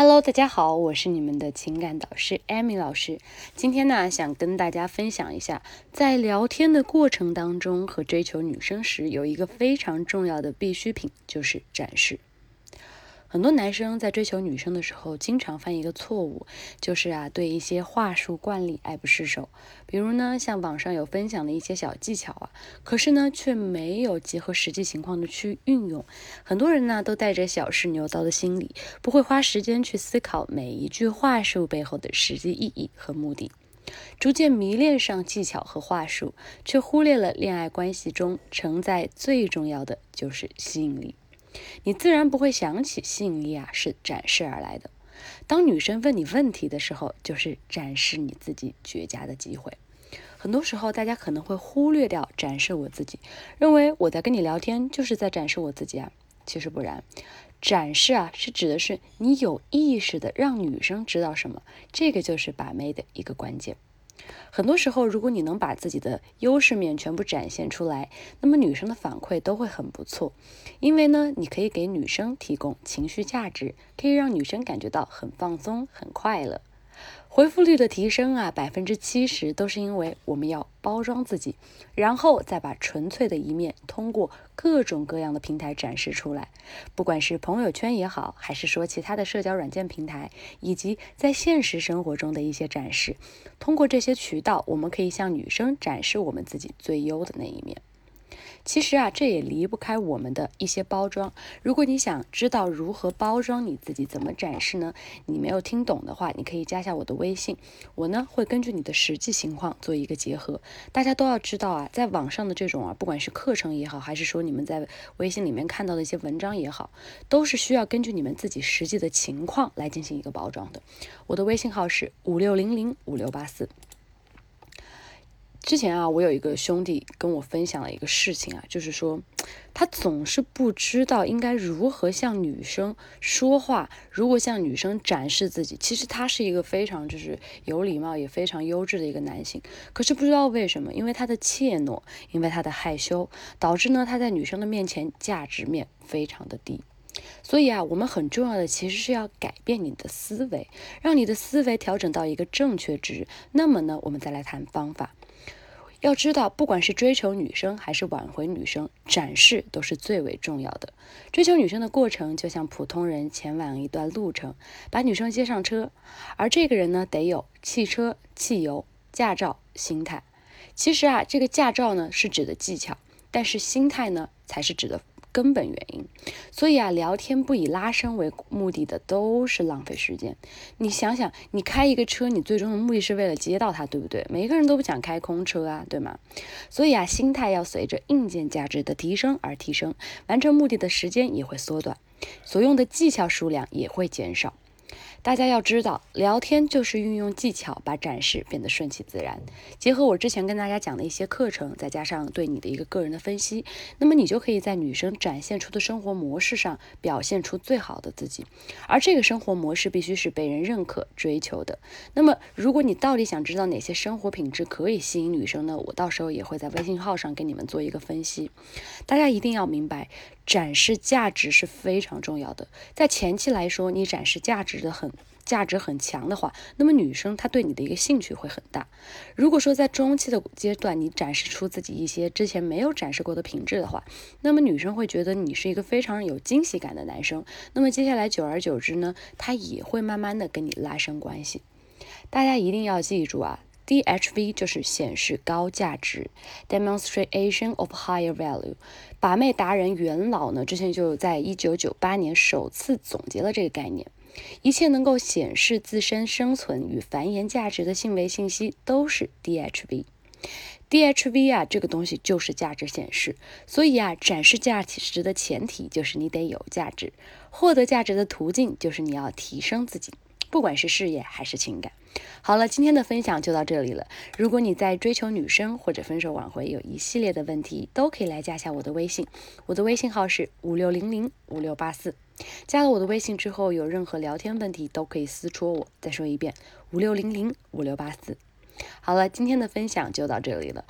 Hello，大家好，我是你们的情感导师 Amy 老师。今天呢，想跟大家分享一下，在聊天的过程当中和追求女生时，有一个非常重要的必需品，就是展示。很多男生在追求女生的时候，经常犯一个错误，就是啊，对一些话术惯例爱不释手。比如呢，像网上有分享的一些小技巧啊，可是呢，却没有结合实际情况的去运用。很多人呢，都带着小试牛刀的心理，不会花时间去思考每一句话术背后的实际意义和目的，逐渐迷恋上技巧和话术，却忽略了恋爱关系中承载最重要的就是吸引力。你自然不会想起吸引力啊是展示而来的。当女生问你问题的时候，就是展示你自己绝佳的机会。很多时候，大家可能会忽略掉展示我自己，认为我在跟你聊天就是在展示我自己啊。其实不然，展示啊是指的是你有意识的让女生知道什么，这个就是把妹的一个关键。很多时候，如果你能把自己的优势面全部展现出来，那么女生的反馈都会很不错。因为呢，你可以给女生提供情绪价值，可以让女生感觉到很放松、很快乐。回复率的提升啊，百分之七十都是因为我们要包装自己，然后再把纯粹的一面通过各种各样的平台展示出来，不管是朋友圈也好，还是说其他的社交软件平台，以及在现实生活中的一些展示，通过这些渠道，我们可以向女生展示我们自己最优的那一面。其实啊，这也离不开我们的一些包装。如果你想知道如何包装你自己，怎么展示呢？你没有听懂的话，你可以加下我的微信，我呢会根据你的实际情况做一个结合。大家都要知道啊，在网上的这种啊，不管是课程也好，还是说你们在微信里面看到的一些文章也好，都是需要根据你们自己实际的情况来进行一个包装的。我的微信号是五六零零五六八四。之前啊，我有一个兄弟跟我分享了一个事情啊，就是说他总是不知道应该如何向女生说话，如何向女生展示自己。其实他是一个非常就是有礼貌也非常优质的一个男性，可是不知道为什么，因为他的怯懦，因为他的害羞，导致呢他在女生的面前价值面非常的低。所以啊，我们很重要的其实是要改变你的思维，让你的思维调整到一个正确值。那么呢，我们再来谈方法。要知道，不管是追求女生还是挽回女生，展示都是最为重要的。追求女生的过程，就像普通人前往一段路程，把女生接上车，而这个人呢，得有汽车、汽油、驾照、心态。其实啊，这个驾照呢是指的技巧，但是心态呢才是指的。根本原因，所以啊，聊天不以拉伸为目的的都是浪费时间。你想想，你开一个车，你最终的目的是为了接到他，对不对？每个人都不想开空车啊，对吗？所以啊，心态要随着硬件价值的提升而提升，完成目的的时间也会缩短，所用的技巧数量也会减少。大家要知道，聊天就是运用技巧，把展示变得顺其自然。结合我之前跟大家讲的一些课程，再加上对你的一个个人的分析，那么你就可以在女生展现出的生活模式上表现出最好的自己。而这个生活模式必须是被人认可、追求的。那么，如果你到底想知道哪些生活品质可以吸引女生呢？我到时候也会在微信号上给你们做一个分析。大家一定要明白，展示价值是非常重要的。在前期来说，你展示价值的很。价值很强的话，那么女生她对你的一个兴趣会很大。如果说在中期的阶段，你展示出自己一些之前没有展示过的品质的话，那么女生会觉得你是一个非常有惊喜感的男生。那么接下来久而久之呢，她也会慢慢的跟你拉伸关系。大家一定要记住啊，DHV 就是显示高价值，Demonstration of higher value。把妹达人元老呢，之前就在一九九八年首次总结了这个概念。一切能够显示自身生存与繁衍价值的性为信息都是 DHV。DHV 啊，这个东西就是价值显示。所以啊，展示价值的前提就是你得有价值，获得价值的途径就是你要提升自己，不管是事业还是情感。好了，今天的分享就到这里了。如果你在追求女生或者分手挽回有一系列的问题，都可以来加下我的微信，我的微信号是五六零零五六八四。加了我的微信之后，有任何聊天问题都可以私戳我。再说一遍，五六零零五六八四。好了，今天的分享就到这里了。